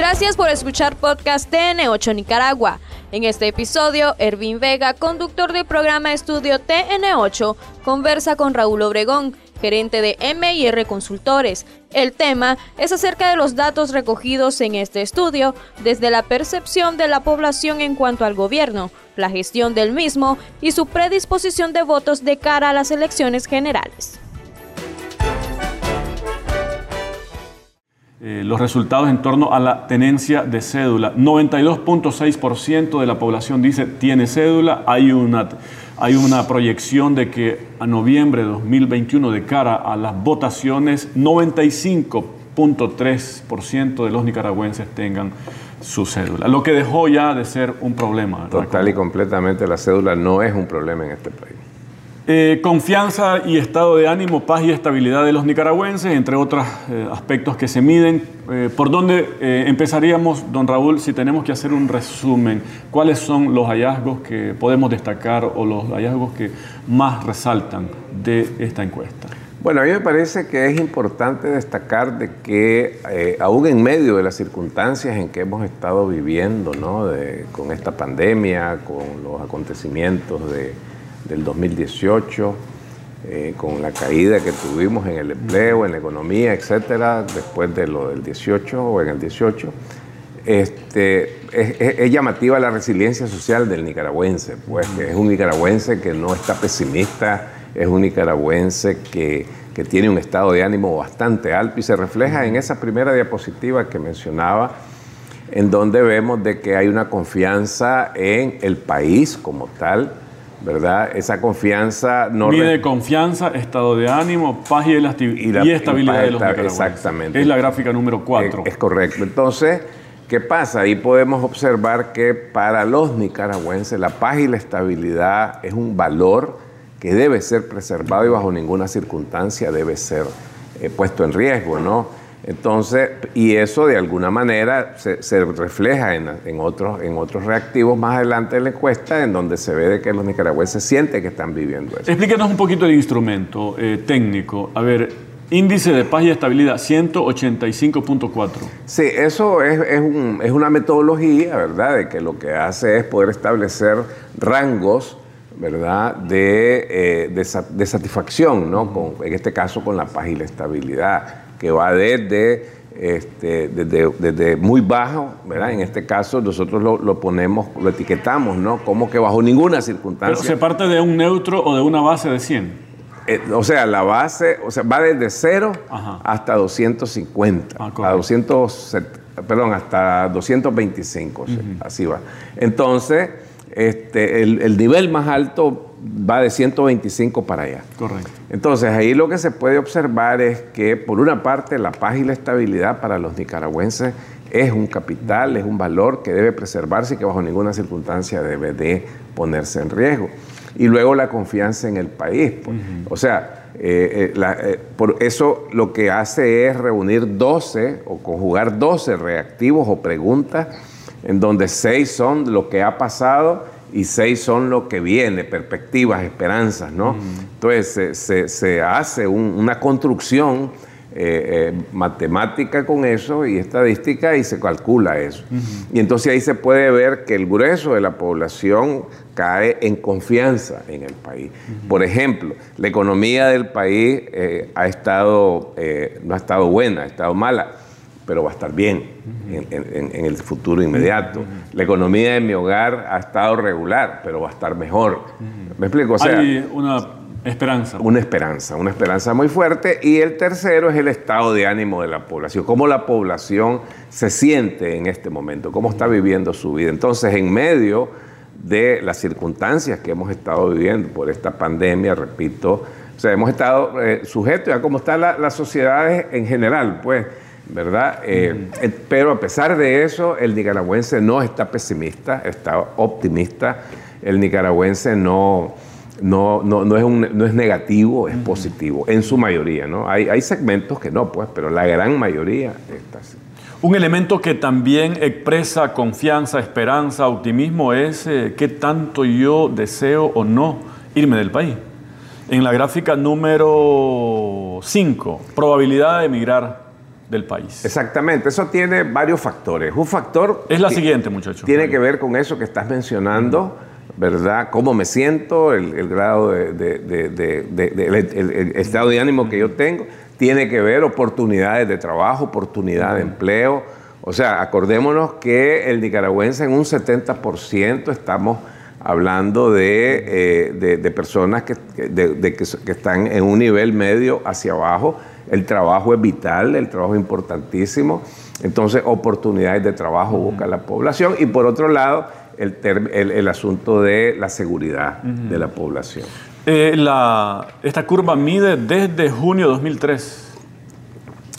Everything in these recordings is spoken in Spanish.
Gracias por escuchar podcast TN8 Nicaragua. En este episodio, Ervin Vega, conductor del programa Estudio TN8, conversa con Raúl Obregón, gerente de MIR Consultores. El tema es acerca de los datos recogidos en este estudio desde la percepción de la población en cuanto al gobierno, la gestión del mismo y su predisposición de votos de cara a las elecciones generales. Eh, los resultados en torno a la tenencia de cédula. 92.6% de la población dice tiene cédula. Hay una, hay una proyección de que a noviembre de 2021, de cara a las votaciones, 95.3% de los nicaragüenses tengan su cédula, lo que dejó ya de ser un problema. Total y completamente la cédula no es un problema en este país. Eh, confianza y estado de ánimo, paz y estabilidad de los nicaragüenses, entre otros eh, aspectos que se miden. Eh, ¿Por dónde empezaríamos, don Raúl, si tenemos que hacer un resumen? ¿Cuáles son los hallazgos que podemos destacar o los hallazgos que más resaltan de esta encuesta? Bueno, a mí me parece que es importante destacar de que aún en medio de las circunstancias en que hemos estado viviendo, ¿no? con esta pandemia, con los acontecimientos de del 2018, eh, con la caída que tuvimos en el empleo, en la economía, etcétera, después de lo del 18 o en el 18. Este, es, llamativa la resiliencia social del nicaragüense, pues que es un nicaragüense que no está pesimista, es un nicaragüense que, que tiene un estado de ánimo bastante alto y se refleja en esa primera diapositiva que mencionaba, en donde vemos de que hay una confianza en el país como tal, ¿verdad? Esa confianza... No Mide confianza, estado de ánimo, paz y, y, estabilidad de los Exactamente. Es la gráfica número 4. Es, correcto. Entonces, ¿qué pasa? Ahí podemos observar que para los nicaragüenses la paz y la estabilidad es un valor que debe ser preservado y bajo ninguna circunstancia debe ser eh, puesto en riesgo, ¿no? Entonces, y eso de alguna manera se, refleja en, otros, en otros reactivos más adelante de la encuesta, en donde se ve de que los nicaragüenses sienten que están viviendo eso. Explíquenos un poquito el instrumento eh, técnico. A ver, índice de paz y estabilidad, 185.4. Sí, eso es, es, una metodología, ¿verdad?, de que lo que hace es poder establecer rangos ¿verdad?, de, eh, de, satisfacción, ¿no? Con, en este caso con la paz y la estabilidad que va desde, este, desde, muy bajo, ¿verdad? En este caso nosotros lo, ponemos, lo etiquetamos, ¿no? Como que bajo ninguna circunstancia. Pero se parte de un neutro o de una base de 100. Eh, o sea, la base, o sea, va desde 0 hasta 250, ah, a 200, perdón, hasta 225, así va. Entonces, este, el, nivel más alto va de 125 para allá. Correcto. Entonces, ahí lo que se puede observar es que, por una parte, la paz y la estabilidad para los nicaragüenses es un capital, es un valor que debe preservarse y que bajo ninguna circunstancia debe de ponerse en riesgo. Y luego la confianza en el país. Pues. O sea, eh, eh, eh, por eso lo que hace es reunir 12 o conjugar 12 reactivos o preguntas en donde 6 son lo que ha pasado y seis son lo que viene, perspectivas, esperanzas, ¿no? Entonces se, hace una construcción eh, eh, matemática con eso y estadística y se calcula eso. Y entonces ahí se puede ver que el grueso de la población cae en confianza en el país. Por ejemplo, la economía del país eh, ha estado, no ha estado buena, ha estado mala pero va a estar bien en, el futuro inmediato. La economía de mi hogar ha estado regular, pero va a estar mejor. ¿Me explico? Hay una esperanza. Una esperanza, una esperanza muy fuerte. Y el tercero es el estado de ánimo de la población, cómo la población se siente en este momento, cómo está viviendo su vida. Entonces, en medio de las circunstancias que hemos estado viviendo por esta pandemia, repito, o sea, hemos estado eh, sujetos a cómo están las sociedades en general, pues ¿verdad? Eh, eh, pero a pesar de eso, el nicaragüense no está pesimista, está optimista. El nicaragüense no, no, no, es, no es, negativo, es positivo, en su mayoría, ¿no? Hay, hay, segmentos que no, pues, pero la gran mayoría está así. Un elemento que también expresa confianza, esperanza, optimismo es eh, qué tanto yo deseo o no irme del país. En la gráfica número 5, probabilidad de emigrar del país. Exactamente, eso tiene varios factores. Un factor... Es la siguiente, muchachos. Tiene que ver con eso que estás mencionando, ¿verdad? Cómo me siento, el, grado de, el, estado de ánimo que yo tengo. Tiene que ver oportunidades de trabajo, oportunidad de empleo. O sea, acordémonos que el nicaragüense en un 70% estamos hablando de, eh, personas que, que están en un nivel medio hacia abajo el trabajo es vital, el trabajo es importantísimo. Entonces, oportunidades de trabajo busca la población. Y por otro lado, el, asunto de la seguridad de la población. Eh, esta curva mide desde junio de 2003.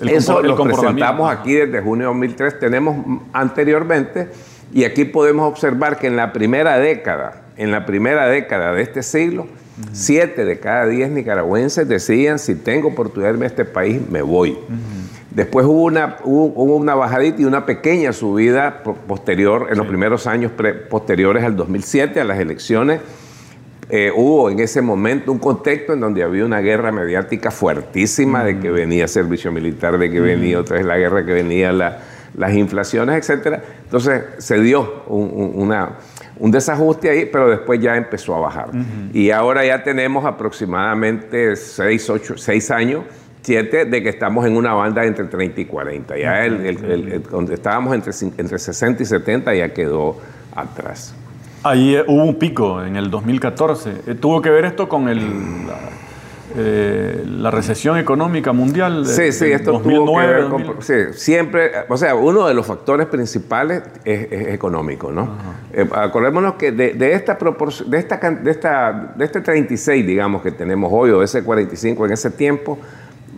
Eso lo presentamos aquí desde junio de 2003. Tenemos anteriormente, y aquí podemos observar que en la primera década, en la primera década de este siglo, Siete de cada diez nicaragüenses decían, si tengo oportunidad de irme a este país, me voy. Después hubo una, hubo, una bajadita y una pequeña subida posterior, en los primeros años posteriores al 2007, a las elecciones. Eh, hubo en ese momento un contexto en donde había una guerra mediática fuertísima de que venía servicio militar, de que venía otra vez la guerra, que venía las inflaciones, etc. Entonces se dio una, un desajuste ahí, pero después ya empezó a bajar. Y ahora ya tenemos aproximadamente 6, 8, 6 años, 7, de que estamos en una banda entre 30 y 40. Ya el, donde estábamos entre, entre 60 y 70 ya quedó atrás. Ahí eh, hubo un pico en el 2014. Eh, ¿Tuvo que ver esto con el, eh, la recesión económica mundial. Sí, sí, esto 2009, tuvo que ver con, sí, siempre, o sea, uno de los factores principales es, económico, ¿no? Eh, acordémonos que de, esta proporción, de esta, de esta, de este 36, digamos, que tenemos hoy, o de ese 45 en ese tiempo,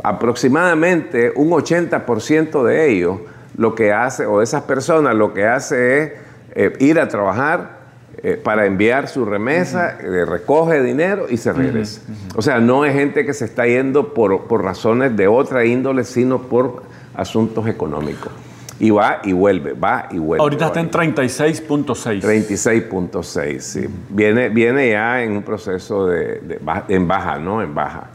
aproximadamente un 80% de ellos lo que hace, o de esas personas, lo que hace es eh, ir a trabajar, eh, para enviar su remesa, eh, recoge dinero y se regresa. O sea, no es gente que se está yendo por, por razones de otra índole, sino por asuntos económicos. Y va y vuelve, va y vuelve. Ahorita está en 36.6. 36.6, sí. Viene, viene ya en un proceso de, de, en baja, ¿no? En baja.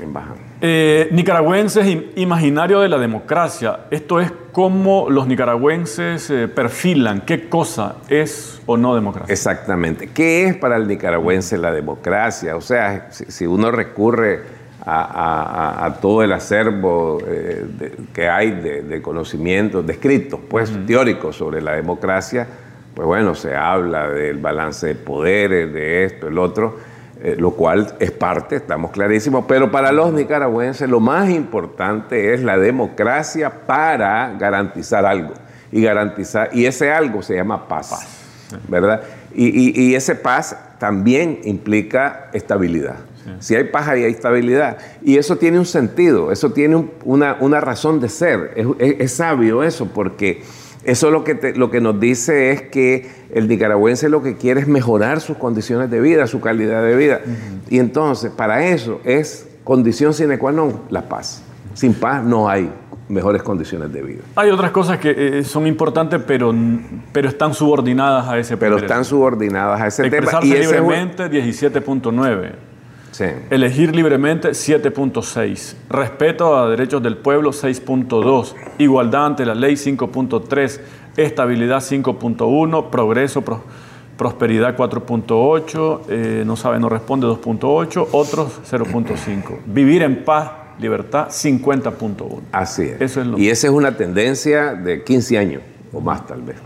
En baja. Eh, nicaragüenses imaginario de la democracia. Esto es cómo los nicaragüenses eh, perfilan qué cosa es o no democracia. Exactamente. ¿Qué es para el nicaragüense la democracia? O sea, si, uno recurre a, todo el acervo eh, que hay de, conocimientos, de escritos, pues teóricos sobre la democracia, pues bueno, se habla del balance de poderes, de esto, el otro eh, lo cual es parte, estamos clarísimos, pero para los nicaragüenses lo más importante es la democracia para garantizar algo. Y, garantizar, y ese algo se llama paz, ¿verdad? Y, ese paz también implica estabilidad. Si hay paz, hay estabilidad. Y eso tiene un sentido, eso tiene una, razón de ser. es sabio eso, porque eso lo que, lo que nos dice es que el nicaragüense lo que quiere es mejorar sus condiciones de vida, su calidad de vida. Y entonces, para eso es condición sine qua non la paz. Sin paz no hay mejores condiciones de vida. Hay otras cosas que eh, son importantes, pero, pero están subordinadas a ese Pero están subordinadas a ese tema. Y libremente, 17.9. Elegir libremente 7.6. Respeto a derechos del pueblo 6.2. Igualdad ante la ley 5.3. Estabilidad 5.1. Progreso, prosperidad 4.8. Eh, no sabe, no responde 2.8. Otros 0.5. Vivir en paz, libertad 50.1. Así es. y esa es una tendencia de 15 años o más tal vez.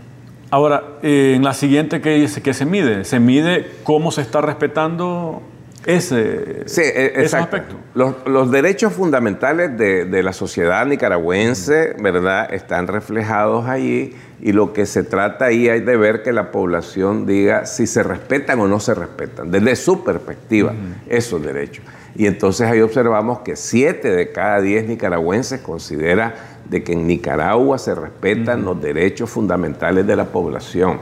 Ahora, eh, en la siguiente, ¿qué, ¿qué se mide? Se mide cómo se está respetando ese, sí, e, aspecto. Los, derechos fundamentales de, la sociedad nicaragüense, ¿verdad?, están reflejados allí y lo que se trata ahí hay de ver que la población diga si se respetan o no se respetan, desde su perspectiva, esos derechos. Y entonces ahí observamos que siete de cada diez nicaragüenses considera de que en Nicaragua se respetan los derechos fundamentales de la población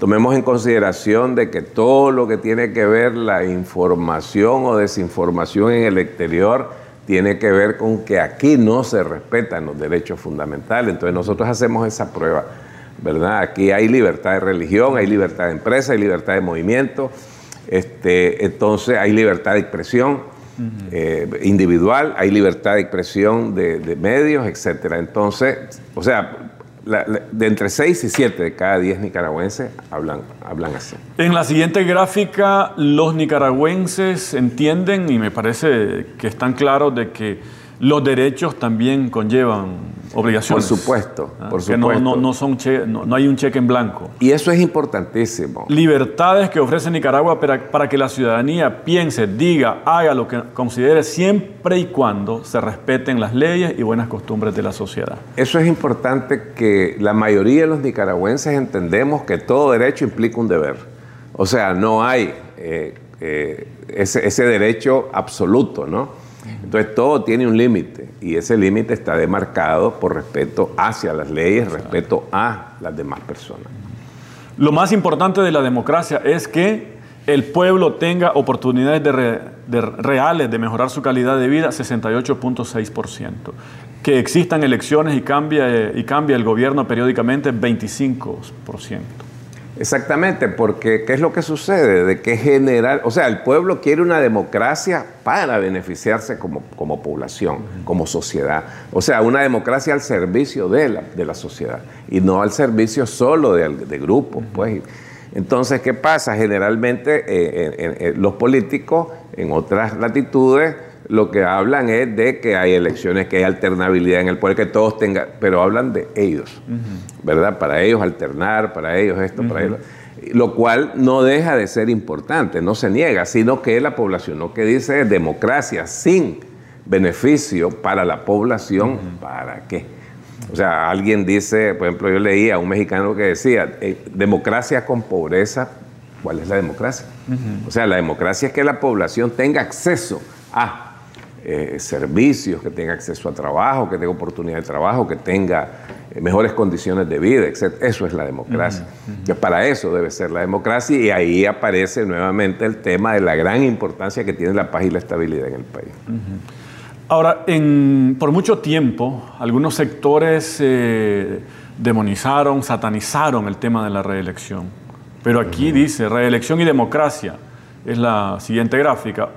tomemos en consideración de que todo lo que tiene que ver la información o desinformación en el exterior tiene que ver con que aquí no se respetan los derechos fundamentales. Entonces nosotros hacemos esa prueba, ¿verdad? Aquí hay libertad de religión, hay libertad de empresa, hay libertad de movimiento, este, entonces hay libertad de expresión. eh, individual, hay libertad de expresión de, medios, etc. Entonces, o sea, de entre 6 y 7 de cada 10 nicaragüenses hablan, hablan así. En la siguiente gráfica, los nicaragüenses entienden, y me parece que están claros, de que los derechos también conllevan obligaciones. Por supuesto, ¿Ah? por que supuesto. No, no, son no, hay un cheque en blanco. Y eso es importantísimo. Libertades que ofrece Nicaragua para, para, que la ciudadanía piense, diga, haga lo que considere siempre y cuando se respeten las leyes y buenas costumbres de la sociedad. Eso es importante que la mayoría de los nicaragüenses entendemos que todo derecho implica un deber. O sea, no hay eh, eh, ese, ese derecho absoluto, ¿no? Entonces todo tiene un límite y ese límite está demarcado por respeto hacia las leyes, respeto a las demás personas. Lo más importante de la democracia es que el pueblo tenga oportunidades de, reales de mejorar su calidad de vida, 68.6%. Que existan elecciones y cambie, y cambie el gobierno periódicamente, 25%. Exactamente, porque ¿qué es lo que sucede? De que general, o sea, el pueblo quiere una democracia para beneficiarse como, como población, como sociedad. O sea, una democracia al servicio de la, de la sociedad y no al servicio solo de, de grupos. Pues. Entonces, ¿qué pasa? Generalmente eh, los políticos en otras latitudes lo que hablan es de que hay elecciones, que hay alternabilidad en el poder, que todos tengan, pero hablan de ellos, ¿verdad? Para ellos alternar, para ellos esto, para ellos. Lo cual no deja de ser importante, no se niega, sino que la población lo que dice es democracia sin beneficio para la población, ¿para qué? O sea, alguien dice, por ejemplo, yo leía a un mexicano que decía, eh, democracia con pobreza, ¿cuál es la democracia? O sea, la democracia es que la población tenga acceso a eh, servicios, que tenga acceso a trabajo, que tenga oportunidad de trabajo, que tenga eh, mejores condiciones de vida, etc. Eso es la democracia. Que para eso debe ser la democracia y ahí aparece nuevamente el tema de la gran importancia que tiene la paz y la estabilidad en el país. Ahora, en, por mucho tiempo, algunos sectores eh, demonizaron, satanizaron el tema de la reelección. Pero aquí dice reelección y democracia. Es la siguiente gráfica.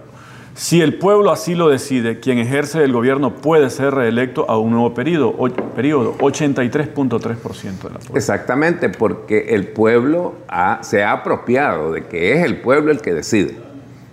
Si el pueblo así lo decide, quien ejerce el gobierno puede ser reelecto a un nuevo periodo, periodo 83.3% de la población. Exactamente, porque el pueblo se ha apropiado de que es el pueblo el que decide.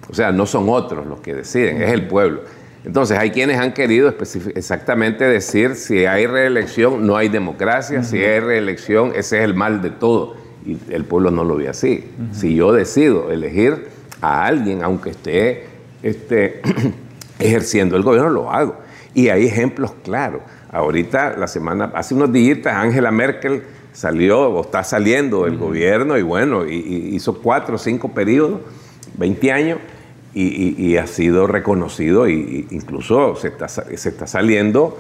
O sea, no son otros los que deciden, es el pueblo. Entonces, hay quienes han querido exactamente decir si hay reelección, no hay democracia, si hay reelección, ese es el mal de todo. Y el pueblo no lo ve así. Si yo decido elegir a alguien, aunque esté este, ejerciendo el gobierno, lo hago. Y hay ejemplos claros. Ahorita, la semana, hace unos días, Angela Merkel salió o está saliendo del gobierno y bueno, hizo cuatro o cinco periodos, 20 años, y, ha sido reconocido e incluso se está, se está saliendo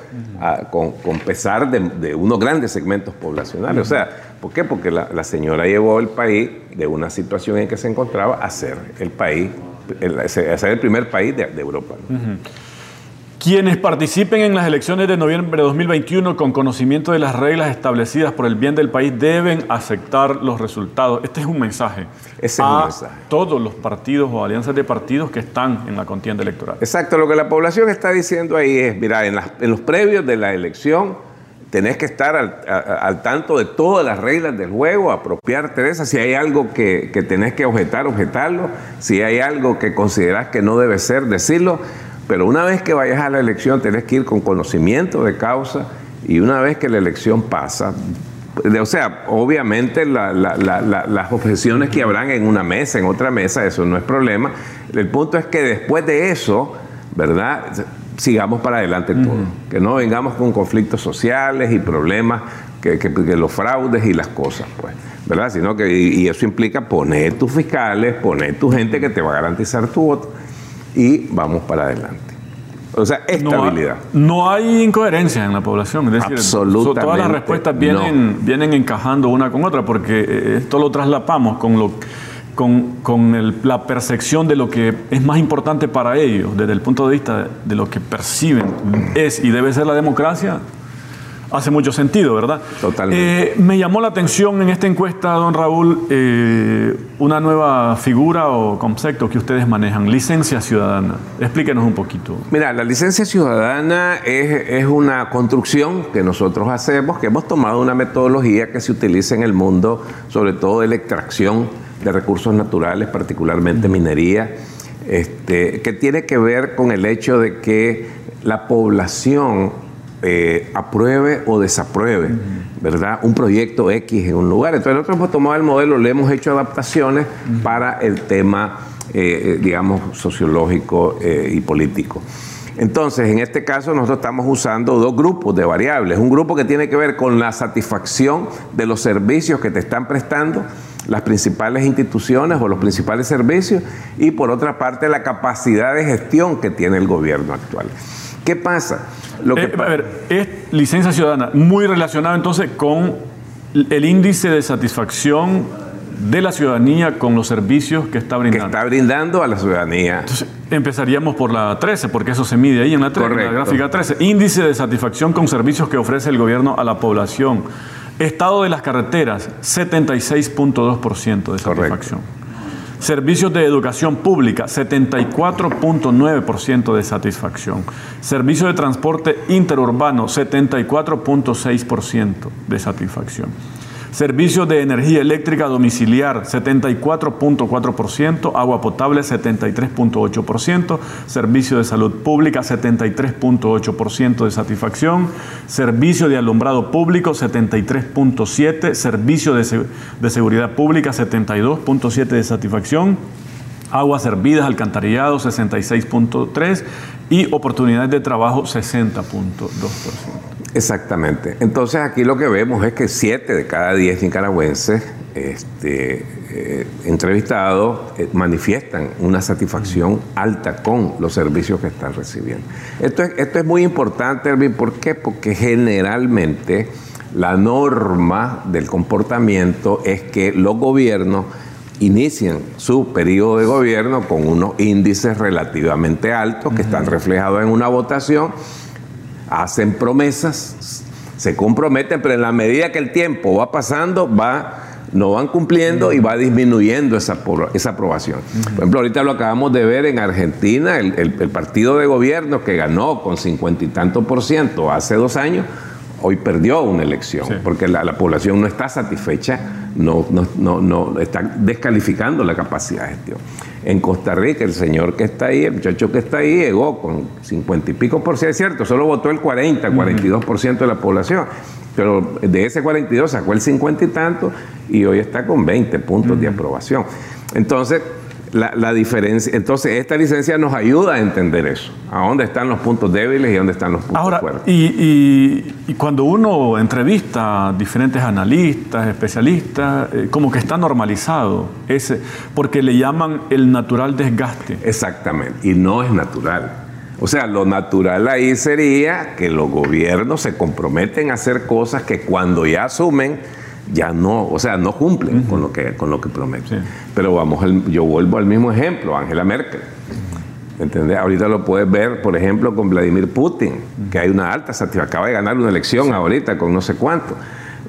con, pesar de, unos grandes segmentos poblacionales. O sea, ¿por qué? Porque la, señora llevó el país de una situación en que se encontraba a ser el país ser el primer país de, Europa. Quienes participen en las elecciones de noviembre de 2021 con conocimiento de las reglas establecidas por el bien del país deben aceptar los resultados. Este es un mensaje Ese a un mensaje. todos los partidos o alianzas de partidos que están en la contienda electoral. Exacto, lo que la población está diciendo ahí es, mira, en, en los previos de la elección tenés que estar al, tanto de todas las reglas del juego, apropiarte de esas. Si hay algo que, que, tenés que objetar, objetarlo. Si hay algo que considerás que no debe ser, decirlo. Pero una vez que vayas a la elección, tenés que ir con conocimiento de causa y una vez que la elección pasa, o sea, obviamente las objeciones que habrán en una mesa, en otra mesa, eso no es problema. El punto es que después de eso, ¿verdad? Sigamos para adelante todo. Que no vengamos con conflictos sociales y problemas, que, los fraudes y las cosas, pues, ¿verdad? Sino que, y, eso implica poner tus fiscales, poner tu gente que te va a garantizar tu voto y vamos para adelante. O sea, estabilidad. No, hay incoherencia en la población. Es decir, Absolutamente. Todas las respuestas vienen, vienen encajando una con otra, porque eh, esto lo traslapamos con lo con, la percepción de lo que es más importante para ellos, desde el punto de vista de, lo que perciben es y debe ser la democracia, hace mucho sentido, ¿verdad? Totalmente. Eh, me llamó la atención en esta encuesta, don Raúl, eh, una nueva figura o concepto que ustedes manejan, licencia ciudadana. Explíquenos un poquito. Mira, la licencia ciudadana es, es una construcción que nosotros hacemos, que hemos tomado una metodología que se utiliza en el mundo, sobre todo de la extracción de recursos naturales, particularmente minería, este, que tiene que ver con el hecho de que la población eh, apruebe o desapruebe, ¿verdad? Un proyecto X en un lugar. Entonces nosotros hemos tomado el modelo, le hemos hecho adaptaciones para el tema, eh, digamos, sociológico eh, y político. Entonces, en este caso, nosotros estamos usando dos grupos de variables. Un grupo que tiene que ver con la satisfacción de los servicios que te están prestando las principales instituciones o los principales servicios y por otra parte la capacidad de gestión que tiene el gobierno actual. ¿Qué pasa? Lo que eh, a ver, es licencia ciudadana, muy relacionado entonces con el índice de satisfacción de la ciudadanía con los servicios que está brindando. Que está brindando a la ciudadanía. Entonces, empezaría por la 13, porque eso se mide ahí en la, 13, en la gráfica 13. Índice de satisfacción con servicios que ofrece el gobierno a la población. Estado de las carreteras, 76.2% de satisfacción. Servicios de educación pública, 74.9% de satisfacción. Servicios de transporte interurbano, 74.6% de satisfacción. Servicios de energía eléctrica domiciliar 74.4%, agua potable 73.8%, servicio de salud pública 73.8% de satisfacción, servicio de alumbrado público 73.7%, servicio de, de seguridad pública 72.7% de satisfacción, aguas servidas, alcantarillado 66.3% y oportunidades de trabajo 60.2%. Exactamente. Entonces aquí lo que vemos es que siete de cada diez nicaragüenses este, eh, entrevistados eh, manifiestan una satisfacción alta con los servicios que están recibiendo. Esto es, esto es muy importante, Erwin, ¿por qué? Porque generalmente la norma del comportamiento es que los gobiernos inician su periodo de gobierno con unos índices relativamente altos que están reflejados en una votación hacen promesas, se comprometen, pero en la medida que el tiempo va pasando, va, no van cumpliendo y va disminuyendo esa, esa aprobación. Por ejemplo, ahorita lo acabamos de ver en Argentina, el, partido de gobierno que ganó con cincuenta y tanto por ciento hace dos años, hoy perdió una elección, porque la, población no está satisfecha, no, no, no, está descalificando la capacidad de gestión. En Costa Rica, el señor que está ahí, el muchacho que está ahí, llegó con 50 y pico por ciento, es cierto, solo votó el 40, 42 por ciento de la población, pero de ese 42 sacó el 50 y tanto y hoy está con 20 puntos de aprobación. Entonces, la, diferencia. Entonces, esta licencia nos ayuda a entender eso, a dónde están los puntos débiles y dónde están los puntos Ahora, fuertes. Y, y, cuando uno entrevista a diferentes analistas, especialistas, eh, como que está normalizado ese, porque le llaman el natural desgaste. Exactamente, y no es natural. O sea, lo natural ahí sería que los gobiernos se comprometen a hacer cosas que cuando ya asumen, ya no, o sea, no cumplen con lo que con lo que prometen. Pero vamos, yo vuelvo al mismo ejemplo, Angela Merkel. ¿Entendés? Ahorita lo puedes ver, por ejemplo, con Vladimir Putin, que hay una alta satisfacción, acaba de ganar una elección ahorita con no sé cuánto.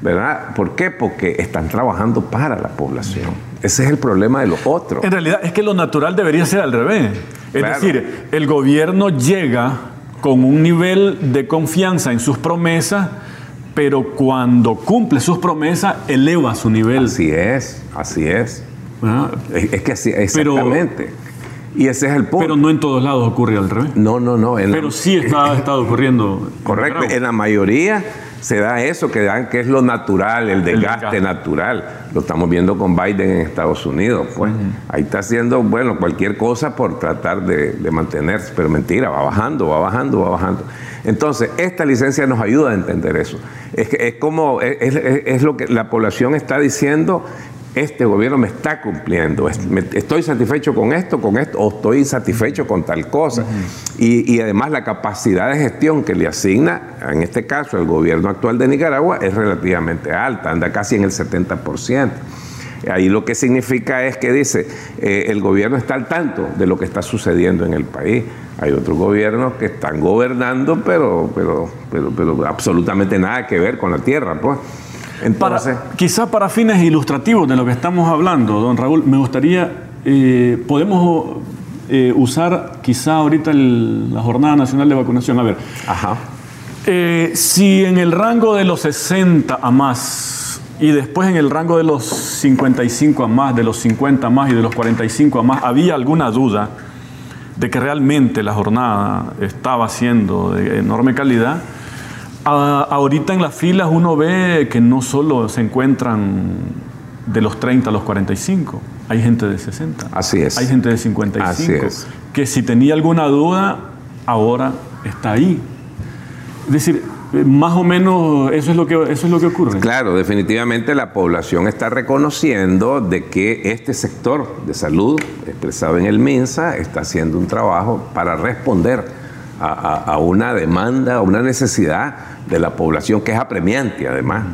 ¿Verdad? ¿Por qué? Porque están trabajando para la población. Ese es el problema de los otros. En realidad es que lo natural debería ser al revés. Es decir, el gobierno llega con un nivel de confianza en sus promesas pero cuando cumple sus promesas, eleva su nivel. Así es, así es. Es, que así, exactamente. y ese es el punto. Pero no en todos lados ocurre al revés. No, no, no. pero sí está, estado ocurriendo. Correcto. En la mayoría se da eso, que, dan, que es lo natural, el desgaste, natural. Lo estamos viendo con Biden en Estados Unidos. Pues ahí está haciendo, bueno, cualquier cosa por tratar de, de mantenerse, pero mentira, va bajando, va bajando, va bajando. Entonces, esta licencia nos ayuda a entender eso. Es, es como, es, lo que la población está diciendo, este gobierno me está cumpliendo, estoy satisfecho con esto, con esto, o estoy insatisfecho con tal cosa. y, y, además la capacidad de gestión que le asigna, en este caso, el gobierno actual de Nicaragua, es relativamente alta, anda casi en el 70%. Ahí lo que significa es que dice, eh, el gobierno está al tanto de lo que está sucediendo en el país. Hay otros gobiernos que están gobernando, pero, pero, pero, pero absolutamente nada que ver con la tierra, pues. Entonces, quizá para fines ilustrativos de lo que estamos hablando, don Raúl, me gustaría, eh, podemos eh, usar quizá ahorita la Jornada Nacional de Vacunación. A ver, Ajá. Eh, si en el rango de los 60 a más y después en el rango de los 55 a más, de los 50 a más y de los 45 a más, había alguna duda de que realmente la jornada estaba siendo de enorme calidad, ahorita en las filas uno ve que no solo se encuentran de los 30 a los 45, hay gente de 60. Así es. Hay gente de 55. Así es. Que si tenía alguna duda, ahora está ahí. Es decir, más o menos eso es lo que eso es lo que ocurre. Claro, definitivamente la población está reconociendo de que este sector de salud expresado en el MINSA está haciendo un trabajo para responder a, a una demanda, a una necesidad de la población que es apremiante además.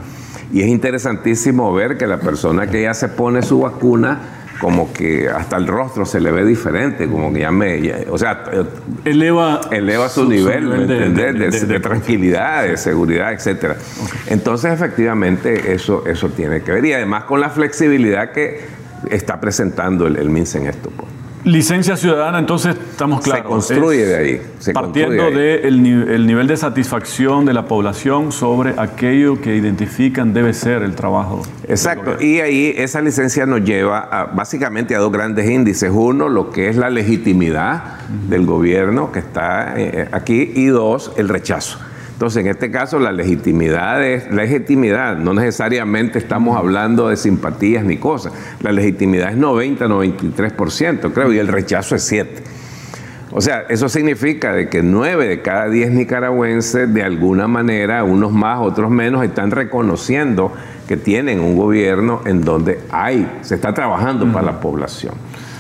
Y es interesantísimo ver que la persona que ya se pone su vacuna como que hasta el rostro se le ve diferente, como que ya me, o sea, eleva, eleva su, nivel, de, tranquilidad, de seguridad, etcétera. Entonces, efectivamente, eso, eso tiene que ver. Y además con la flexibilidad que está presentando el, el en esto. Pues. Licencia ciudadana, entonces estamos claros. Se construye de ahí. partiendo del nivel de satisfacción de la población sobre aquello que identifican debe ser el trabajo. Exacto. Y ahí esa licencia nos lleva básicamente a dos grandes índices. Uno, lo que es la legitimidad del gobierno que está eh, aquí. Y dos, el rechazo. Entonces, en este caso, la legitimidad es legitimidad. No necesariamente estamos hablando de simpatías ni cosas. La legitimidad es 90, 93%, creo, y el rechazo es 7. O sea, eso significa de que 9 de cada 10 nicaragüenses, de alguna manera, unos más, otros menos, están reconociendo que tienen un gobierno en donde hay, se está trabajando para la población.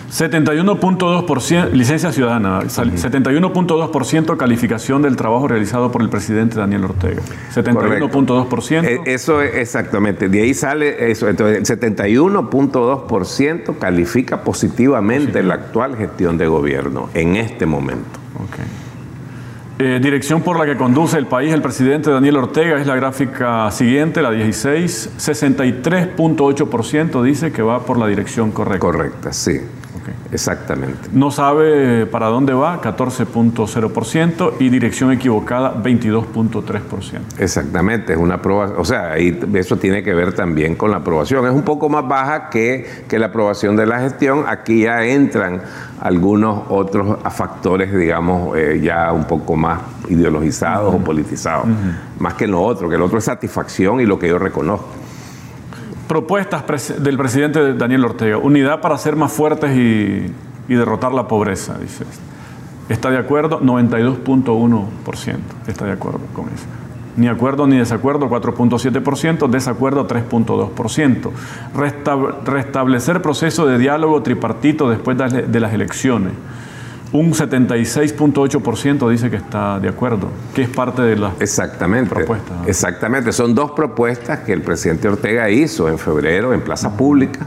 71.2% licencia ciudadana, 71.2% calificación del trabajo realizado por el presidente Daniel Ortega. 71.2%. E, eso es exactamente, de ahí sale eso. Entonces, 71.2% califica positivamente la actual gestión de gobierno en este momento. Eh, dirección por la que conduce el país el presidente Daniel Ortega es la gráfica siguiente, la 16. 63.8% dice que va por la dirección correcta. Correcta, sí. Exactamente. No sabe para dónde va, 14.0%, y dirección equivocada, 22.3%. Exactamente, es una prueba, o sea, ahí eso tiene que ver también con la aprobación. Es un poco más baja que, que la aprobación de la gestión. Aquí ya entran algunos otros factores, digamos, eh, ya un poco más ideologizados o politizados, más que lo otro, que el otro es satisfacción y lo que yo reconozco. Propuestas del presidente Daniel Ortega. Unidad para ser más fuertes y, derrotar la pobreza, dice. ¿Está de acuerdo? 92.1% está de acuerdo con eso. Ni acuerdo ni desacuerdo, 4.7%, desacuerdo, 3.2%. restablecer proceso de diálogo tripartito después de las elecciones. Un 76.8% dice que está de acuerdo, que es parte de las exactamente, Exactamente, son dos propuestas que el presidente Ortega hizo en febrero en Plaza Pública,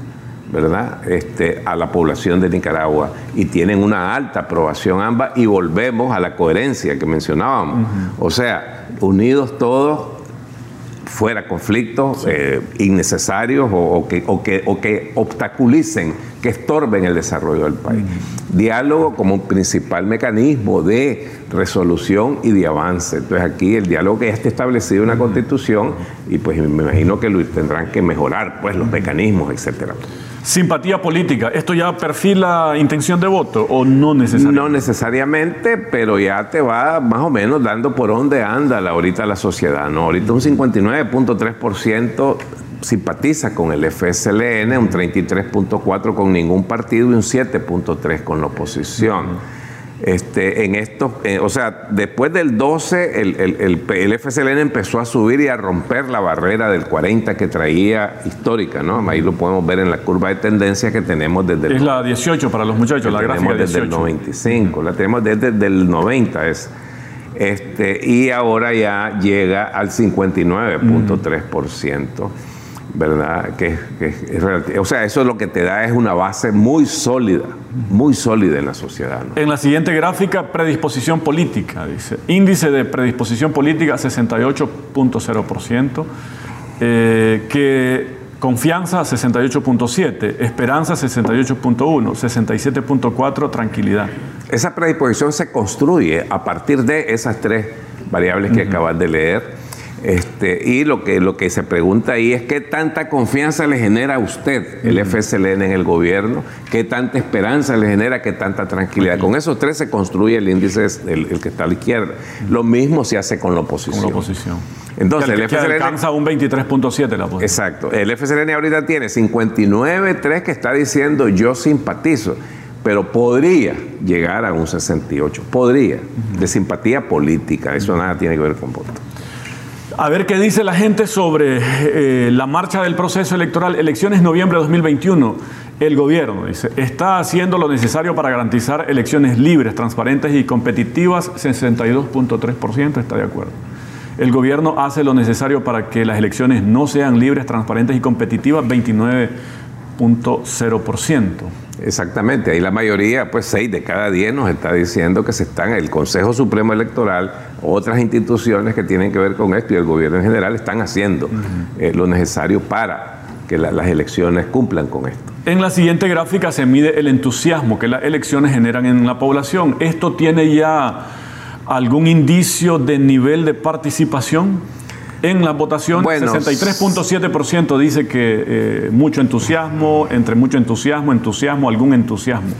¿verdad? Este, a la población de Nicaragua. Y tienen una alta aprobación ambas y volvemos a la coherencia que mencionábamos. O sea, unidos todos fuera conflictos eh, innecesarios o, que, o, que, o, que, obstaculicen, que estorben el desarrollo del país. Diálogo como principal mecanismo de resolución y de avance. Entonces aquí el diálogo que ya está establecido en la Constitución y pues me imagino que lo tendrán que mejorar, pues los mecanismos, etcétera. Simpatía política, ¿esto ya perfila intención de voto o no necesariamente? No necesariamente, pero ya te va más o menos dando por dónde anda ahorita la sociedad. ¿no? Ahorita un 59.3% simpatiza con el FSLN, un 33.4% con ningún partido y un 7.3% con la oposición. Este, en esto, eh, o sea, después del 12, el, el, el, FCLN empezó a subir y a romper la barrera del 40 que traía histórica, ¿no? Ahí lo podemos ver en la curva de tendencia que tenemos desde el... Es la 18 para los muchachos, la gráfica desde el 95, la tenemos desde, el 90, es... Este, y ahora ya llega al 59.3%. ¿verdad? Que, o sea, eso lo que te da es una base muy sólida, muy sólida en la sociedad. En la siguiente gráfica, predisposición política, dice. Índice de predisposición política 68.0%, eh, que confianza 68.7, esperanza 68.1, 67.4, tranquilidad. Esa predisposición se construye a partir de esas tres variables que acabas de leer este, y lo que, lo que se pregunta ahí es qué tanta confianza le genera a usted el FSLN en el gobierno, qué tanta esperanza le genera, qué tanta tranquilidad. Con esos tres se construye el índice, el, que está a la izquierda. Lo mismo se hace con la oposición. Con la oposición. Entonces, el FSLN alcanza un 23.7 la oposición. Exacto. El FSLN ahorita tiene 59.3 que está diciendo yo simpatizo pero podría llegar a un 68, podría, de simpatía política, eso nada tiene que ver con voto. A ver qué dice la gente sobre eh, la marcha del proceso electoral, elecciones noviembre de 2021. El gobierno, dice, está haciendo lo necesario para garantizar elecciones libres, transparentes y competitivas, 62.3% está de acuerdo. El gobierno hace lo necesario para que las elecciones no sean libres, transparentes y competitivas, 29.0%. Exactamente, ahí la mayoría, pues seis de cada diez nos está diciendo que se están, el Consejo Supremo Electoral, otras instituciones que tienen que ver con esto y el gobierno en general están haciendo eh, lo necesario para que las elecciones cumplan con esto. En la siguiente gráfica se mide el entusiasmo que las elecciones generan en la población. ¿Esto tiene ya algún indicio de nivel de participación? En la votación, 63.7% dice que eh, mucho entusiasmo, entre mucho entusiasmo, entusiasmo, algún entusiasmo.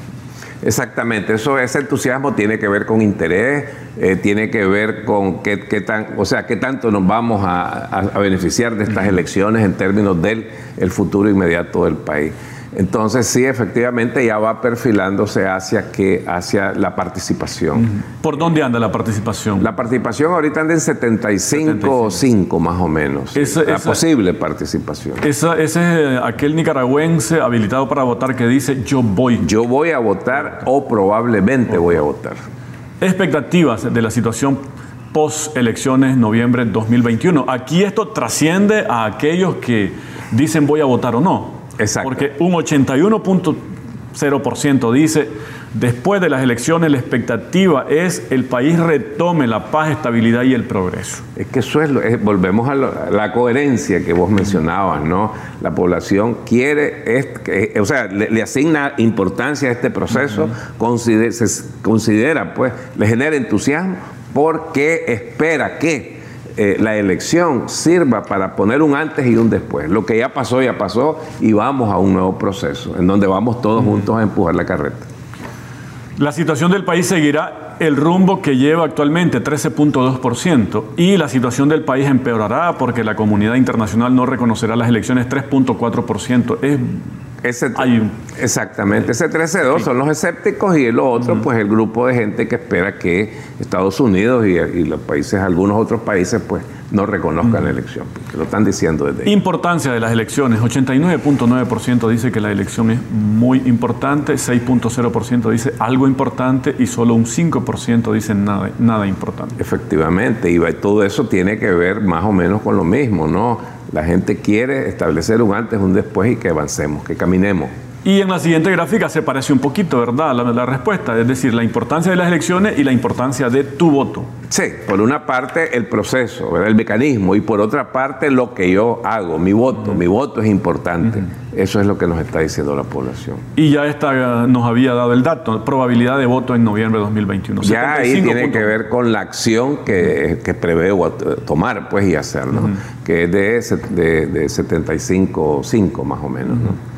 Exactamente, eso, ese entusiasmo tiene que ver con interés, eh, tiene que ver con qué, tan, o sea, qué tanto nos vamos a, beneficiar de estas elecciones en términos del el futuro inmediato del país. Entonces sí, efectivamente ya va perfilándose hacia, que, hacia la participación. ¿Por dónde anda la participación? La participación ahorita anda en 75 o 5 más o menos. la posible participación. Esa, ese es aquel nicaragüense habilitado para votar que dice yo voy. Yo voy a votar o probablemente voy a votar. Expectativas de la situación post elecciones noviembre 2021. Aquí esto trasciende a aquellos que dicen voy a votar o no. Porque un 81.0% dice, después de las elecciones la expectativa es el país retome la paz, estabilidad y el progreso. Es que eso es, volvemos a, la coherencia que vos mencionabas, ¿no? La población quiere, o sea, le, asigna importancia a este proceso, se considera, pues, le genera entusiasmo porque espera que eh, la elección sirva para poner un antes y un después. Lo que ya pasó, ya pasó y vamos a un nuevo proceso en donde vamos todos juntos a empujar la carreta. La situación del país seguirá el rumbo que lleva actualmente, 13.2%, y la situación del país empeorará porque la comunidad internacional no reconocerá las elecciones 3.4%. Es ese, exactamente, ese 13-2 son los escépticos y el otro, pues el grupo de gente que espera que Estados Unidos y, los países, algunos otros países, pues no reconozcan la elección, que lo están diciendo desde ahí. Importancia de las elecciones, 89.9% dice que la elección es muy importante, 6.0% dice algo importante y solo un 5% dice nada, nada importante. Efectivamente, y todo eso tiene que ver más o menos con lo mismo, ¿no? La gente quiere establecer un antes, un después y que avancemos, que caminemos. Y en la siguiente gráfica se parece un poquito, ¿verdad? La, respuesta, es decir, la importancia de las elecciones y la importancia de tu voto. Sí, por una parte el proceso, el mecanismo, y por otra parte lo que yo hago, mi voto. Mi voto es importante. Eso es lo que nos está diciendo la población. Y ya esta, nos había dado el dato, probabilidad de voto en noviembre de 2021. Ya ahí tiene que ver con la acción que, que preveo tomar pues, y hacer, ¿no? que es de, de, de 75,5 más o menos. ¿no?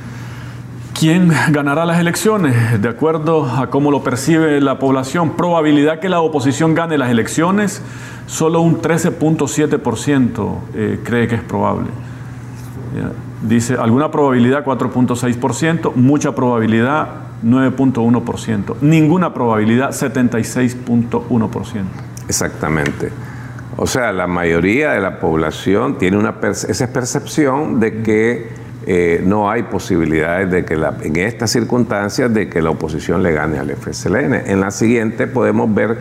¿Quién ganará las elecciones? De acuerdo a cómo lo percibe la población, probabilidad que la oposición gane las elecciones, solo un 13.7% eh, cree que es probable. Dice, alguna probabilidad 4.6%, mucha probabilidad 9.1%, ninguna probabilidad 76.1%. Exactamente. O sea, la mayoría de la población tiene una esa percepción de que eh, no hay posibilidades de que en estas circunstancias de que la oposición le gane al FSLN. En la siguiente podemos ver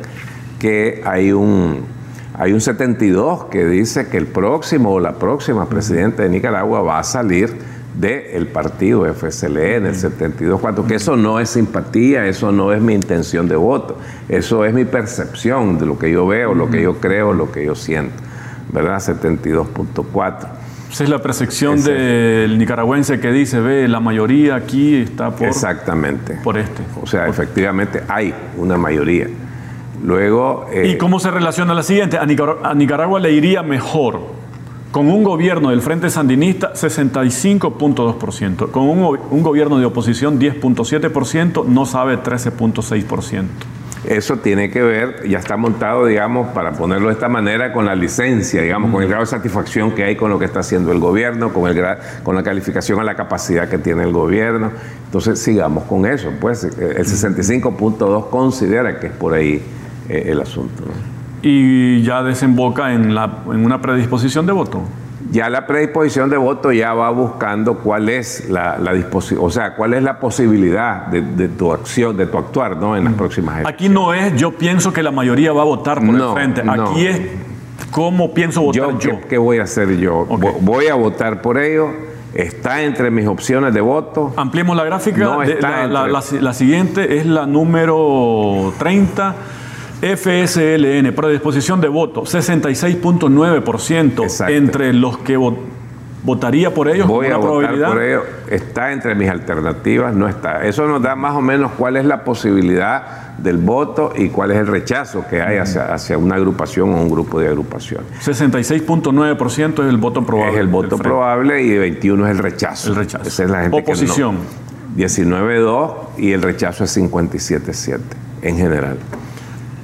que hay un, Hay un 72 que dice que el próximo o la próxima presidenta de Nicaragua va a salir del partido FSLN, el 72 que eso no es simpatía, eso no es mi intención de voto, eso es mi percepción de lo que yo veo, lo que yo creo, lo que yo siento, ¿verdad? 72.4. Esa es la percepción del nicaragüense que dice, ve, la mayoría aquí está por... Exactamente. Por este. O sea, efectivamente hay una mayoría. Luego... ¿Y eh, cómo se relaciona la siguiente? A Nicaragua, le iría mejor con un gobierno del Frente Sandinista 65.2%, con un, un, gobierno de oposición 10.7%, no sabe 13.6%. Eso tiene que ver, ya está montado, digamos, para ponerlo de esta manera, con la licencia, digamos, con el grado de satisfacción que hay con lo que está haciendo el gobierno, con, el, con la calificación a la capacidad que tiene el gobierno. Entonces, sigamos con eso. Pues el 65.2 considera que es por ahí eh, el asunto. Y ya desemboca en, la, en una predisposición de voto ya la predisposición de voto ya va buscando cuál es la, disposición, o sea, cuál es la posibilidad de, tu acción, de tu actuar, ¿no? En las próximas elecciones. Aquí no es, yo pienso que la mayoría va a votar por el frente. Aquí es cómo pienso votar yo. ¿qué, voy a hacer yo? Voy a votar por ello. Está entre mis opciones de voto. Ampliemos la gráfica. la, la siguiente es la número 30 FSLN, predisposición de voto, 66.9% entre los que votaría por ellos. Voy a votar por ellos. Está entre mis alternativas, no está. Eso nos da más o menos cuál es la posibilidad del voto y cuál es el rechazo que hay hacia, una agrupación o un grupo de agrupaciones. 66.9% es el voto probable. Es el voto probable y 21 es el rechazo. El rechazo. Esa es la gente Oposición. 19.2 y el rechazo es 57.7 en general.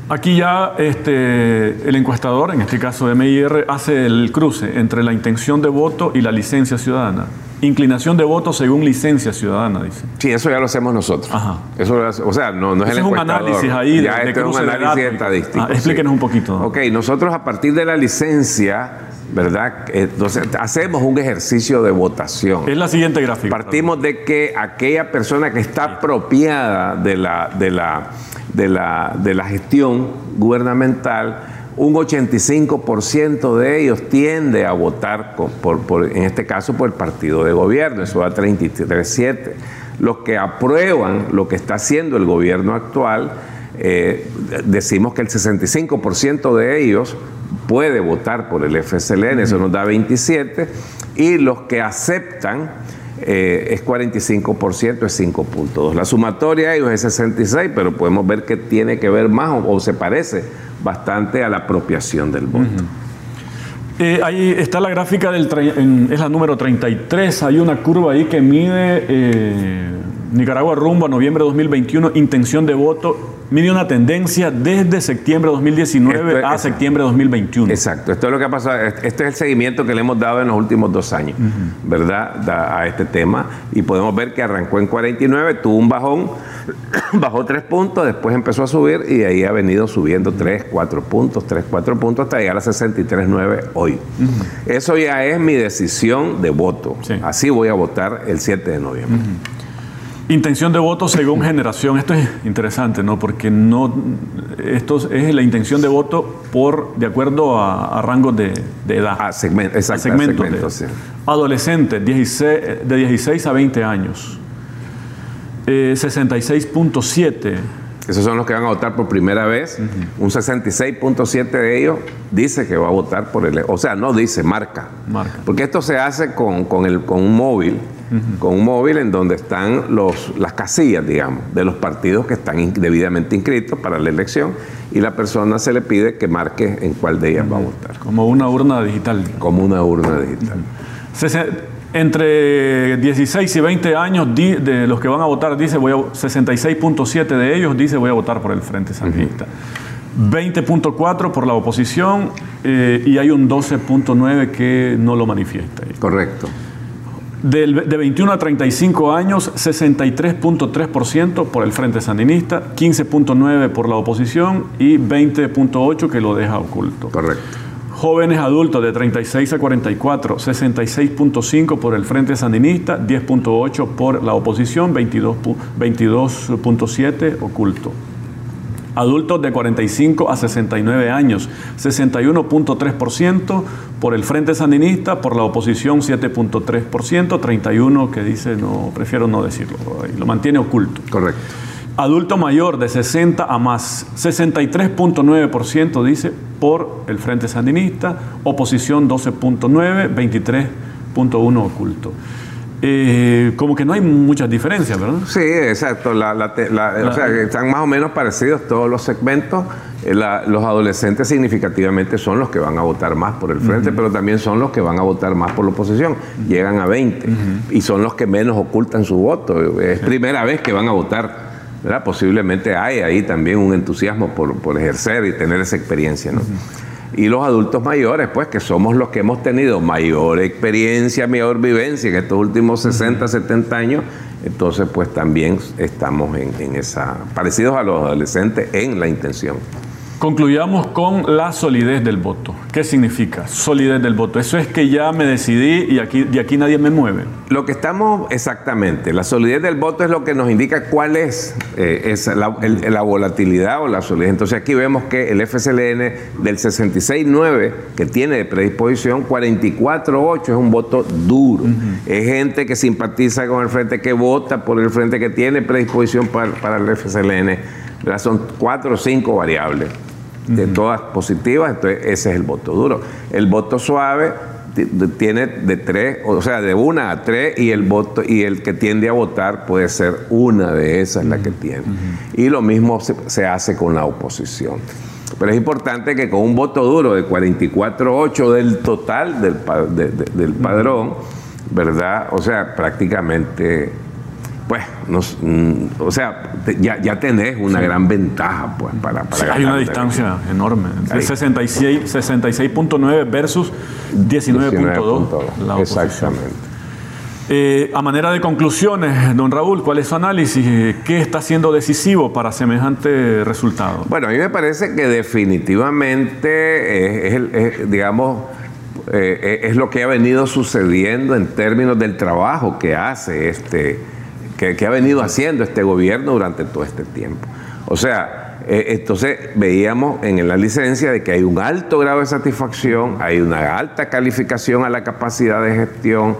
Aquí ya este, el encuestador, en este caso MIR, hace el cruce entre la intención de voto y la licencia ciudadana. Inclinación de voto según licencia ciudadana, dice. Sí, eso ya lo hacemos nosotros. Ajá. Eso, o sea, no, no es el encuestador. es un análisis ahí ya de, es un análisis estadístico. Ah, explíquenos un poquito. Ok, nosotros a partir de la licencia, ¿verdad? Entonces hacemos un ejercicio de votación. Es la siguiente gráfica. Partimos de que aquella persona que está apropiada de la, de la de la, de la gestión gubernamental, un 85% de ellos tiende a votar, por, en este caso, por el partido de gobierno, eso da 33.7. Los que aprueban lo que está haciendo el gobierno actual, eh, decimos que el 65% de ellos puede votar por el FSLN, eso nos da 27, y los que aceptan eh, es 45%, es 5.2. La sumatoria de ellos es 66, pero podemos ver que tiene que ver más o, se parece bastante a la apropiación del voto. Eh, ahí está la gráfica del es la número 33, hay una curva ahí que mide eh, Nicaragua rumbo a noviembre de 2021, intención de voto mide una tendencia desde septiembre de 2019 a septiembre de 2021. Exacto, esto es lo que ha pasado, este es el seguimiento que le hemos dado en los últimos dos años, ¿verdad? a este tema y podemos ver que arrancó en 49, tuvo un bajón, bajó tres puntos, después empezó a subir y de ahí ha venido subiendo tres, cuatro puntos, tres, cuatro puntos hasta llegar a 63.9 hoy. Eso ya es mi decisión de voto. Así voy a votar el 7 de noviembre. Intención de voto según generación. Esto es interesante, ¿no? Porque no, esto es la intención de voto por, de acuerdo a, rangos de, edad. A, segmentos. segmentos. Adolescentes, de 16 a 20 años. 66.7. Eh, Esos son los que van a votar por primera vez. Un 66.7 de ellos dice que va a votar por el... O sea, no dice, marca. Marca. Porque esto se hace con, con, el, con un móvil con un móvil en donde están los, las casillas, digamos, de los partidos que están debidamente inscritos para la elección y la persona se le pide que marque en cuál de ellas va a votar. Como una urna digital. Como una urna digital. Entre 16 y 20 años de los que van a votar, dice voy a 66.7 de ellos dice voy a votar por el Frente Sandinista. 20.4 por la oposición eh, y hay un 12.9 que no lo manifiesta. Correcto de 21 a 35 años, 63.3% por el Frente Sandinista, 15.9% por la oposición y 20.8% que lo deja oculto. Correcto. Jóvenes adultos de 36 a 44, 66.5 por el Frente Sandinista, 10.8 por la oposición, 22.7 oculto. Adultos de 45 a 69 años, 61.3% por el Frente Sandinista, por la oposición 7.3%, 31 que dice no, prefiero no decirlo, y lo mantiene oculto. Correcto. Adulto mayor de 60 a más, 63.9% dice por el Frente Sandinista, oposición 12.9, 23.1 oculto. Eh, como que no hay muchas diferencias, ¿verdad? Sí, exacto. o sea, están más o menos parecidos todos los segmentos. Eh, los adolescentes significativamente son los que van a votar más por el frente, pero también son los que van a votar más por la oposición. Llegan a 20 y son los que menos ocultan su voto. Es primera vez que van a votar. ¿verdad? Posiblemente hay ahí también un entusiasmo por, por ejercer y tener esa experiencia. ¿no? Y los adultos mayores, pues que somos los que hemos tenido mayor experiencia, mayor vivencia en estos últimos 60, 70 años, entonces pues también estamos en, en esa, parecidos a los adolescentes en la intención. Concluyamos con la solidez del voto. ¿Qué significa solidez del voto? Eso es que ya me decidí y aquí, de aquí nadie me mueve. Lo que estamos exactamente, la solidez del voto es lo que nos indica cuál es, eh, la, volatilidad o la solidez. Entonces aquí vemos que el FSLN del 66.9 que tiene de predisposición, 44.8 es un voto duro. Es gente que simpatiza con el frente, que vota por el frente, que tiene predisposición para, para el FSLN. Son cuatro o cinco variables de todas positivas, entonces ese es el voto duro. El voto suave tiene de tres, o sea, de una a tres, y el voto, y el que tiende a votar puede ser una de esas la que tiene. Y lo mismo se, hace con la oposición. Pero es importante que con un voto duro de 44.8 del total del, del padrón, ¿verdad? O sea, prácticamente pues, mm, o sea, ya, ya, tenés una gran ventaja pues, para, para Hay una distancia enorme. 66.9 versus 19.2. Exactamente. Eh, a manera de conclusiones, don Raúl, ¿cuál es su análisis? ¿Qué está siendo decisivo para semejante resultado? Bueno, a mí me parece que definitivamente es, digamos, eh, es lo que ha venido sucediendo en términos del trabajo que hace este, que, ha venido haciendo este gobierno durante todo este tiempo. O sea, eh, entonces veíamos en la licencia de que hay un alto grado de satisfacción, hay una alta calificación a la capacidad de gestión,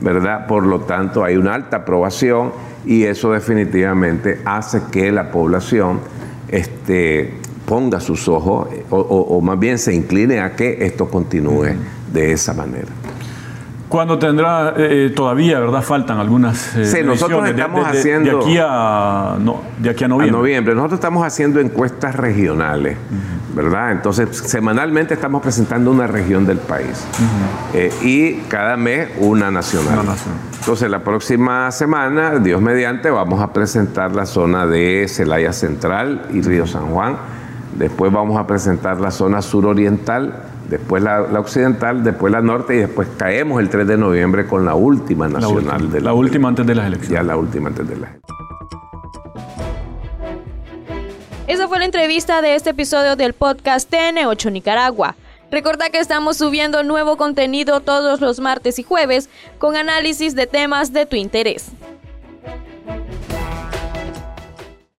¿verdad? Por lo tanto, hay una alta aprobación y eso definitivamente hace que la población este, ponga sus ojos o más bien se incline a que esto continúe de esa manera. ¿Cuándo tendrá, eh, eh, todavía, verdad, faltan algunas eh, Sí, nosotros estamos haciendo... De aquí a, no, de aquí a noviembre. A noviembre. Nosotros estamos haciendo encuestas regionales, ¿verdad? Entonces, semanalmente estamos presentando una región del país. Eh, y cada mes una nacional. una nacional. Entonces, la próxima semana, Dios mediante, vamos a presentar la zona de Celaya Central y Río San Juan. Después vamos a presentar la zona suroriental después la, occidental, después la norte y después caemos el 3 de noviembre con la última nacional. La última, de la, última antes de las elecciones. Ya la última antes de las Esa fue la entrevista de este episodio del podcast TN8 Nicaragua. Recuerda que estamos subiendo nuevo contenido todos los martes y jueves con análisis de temas de tu interés.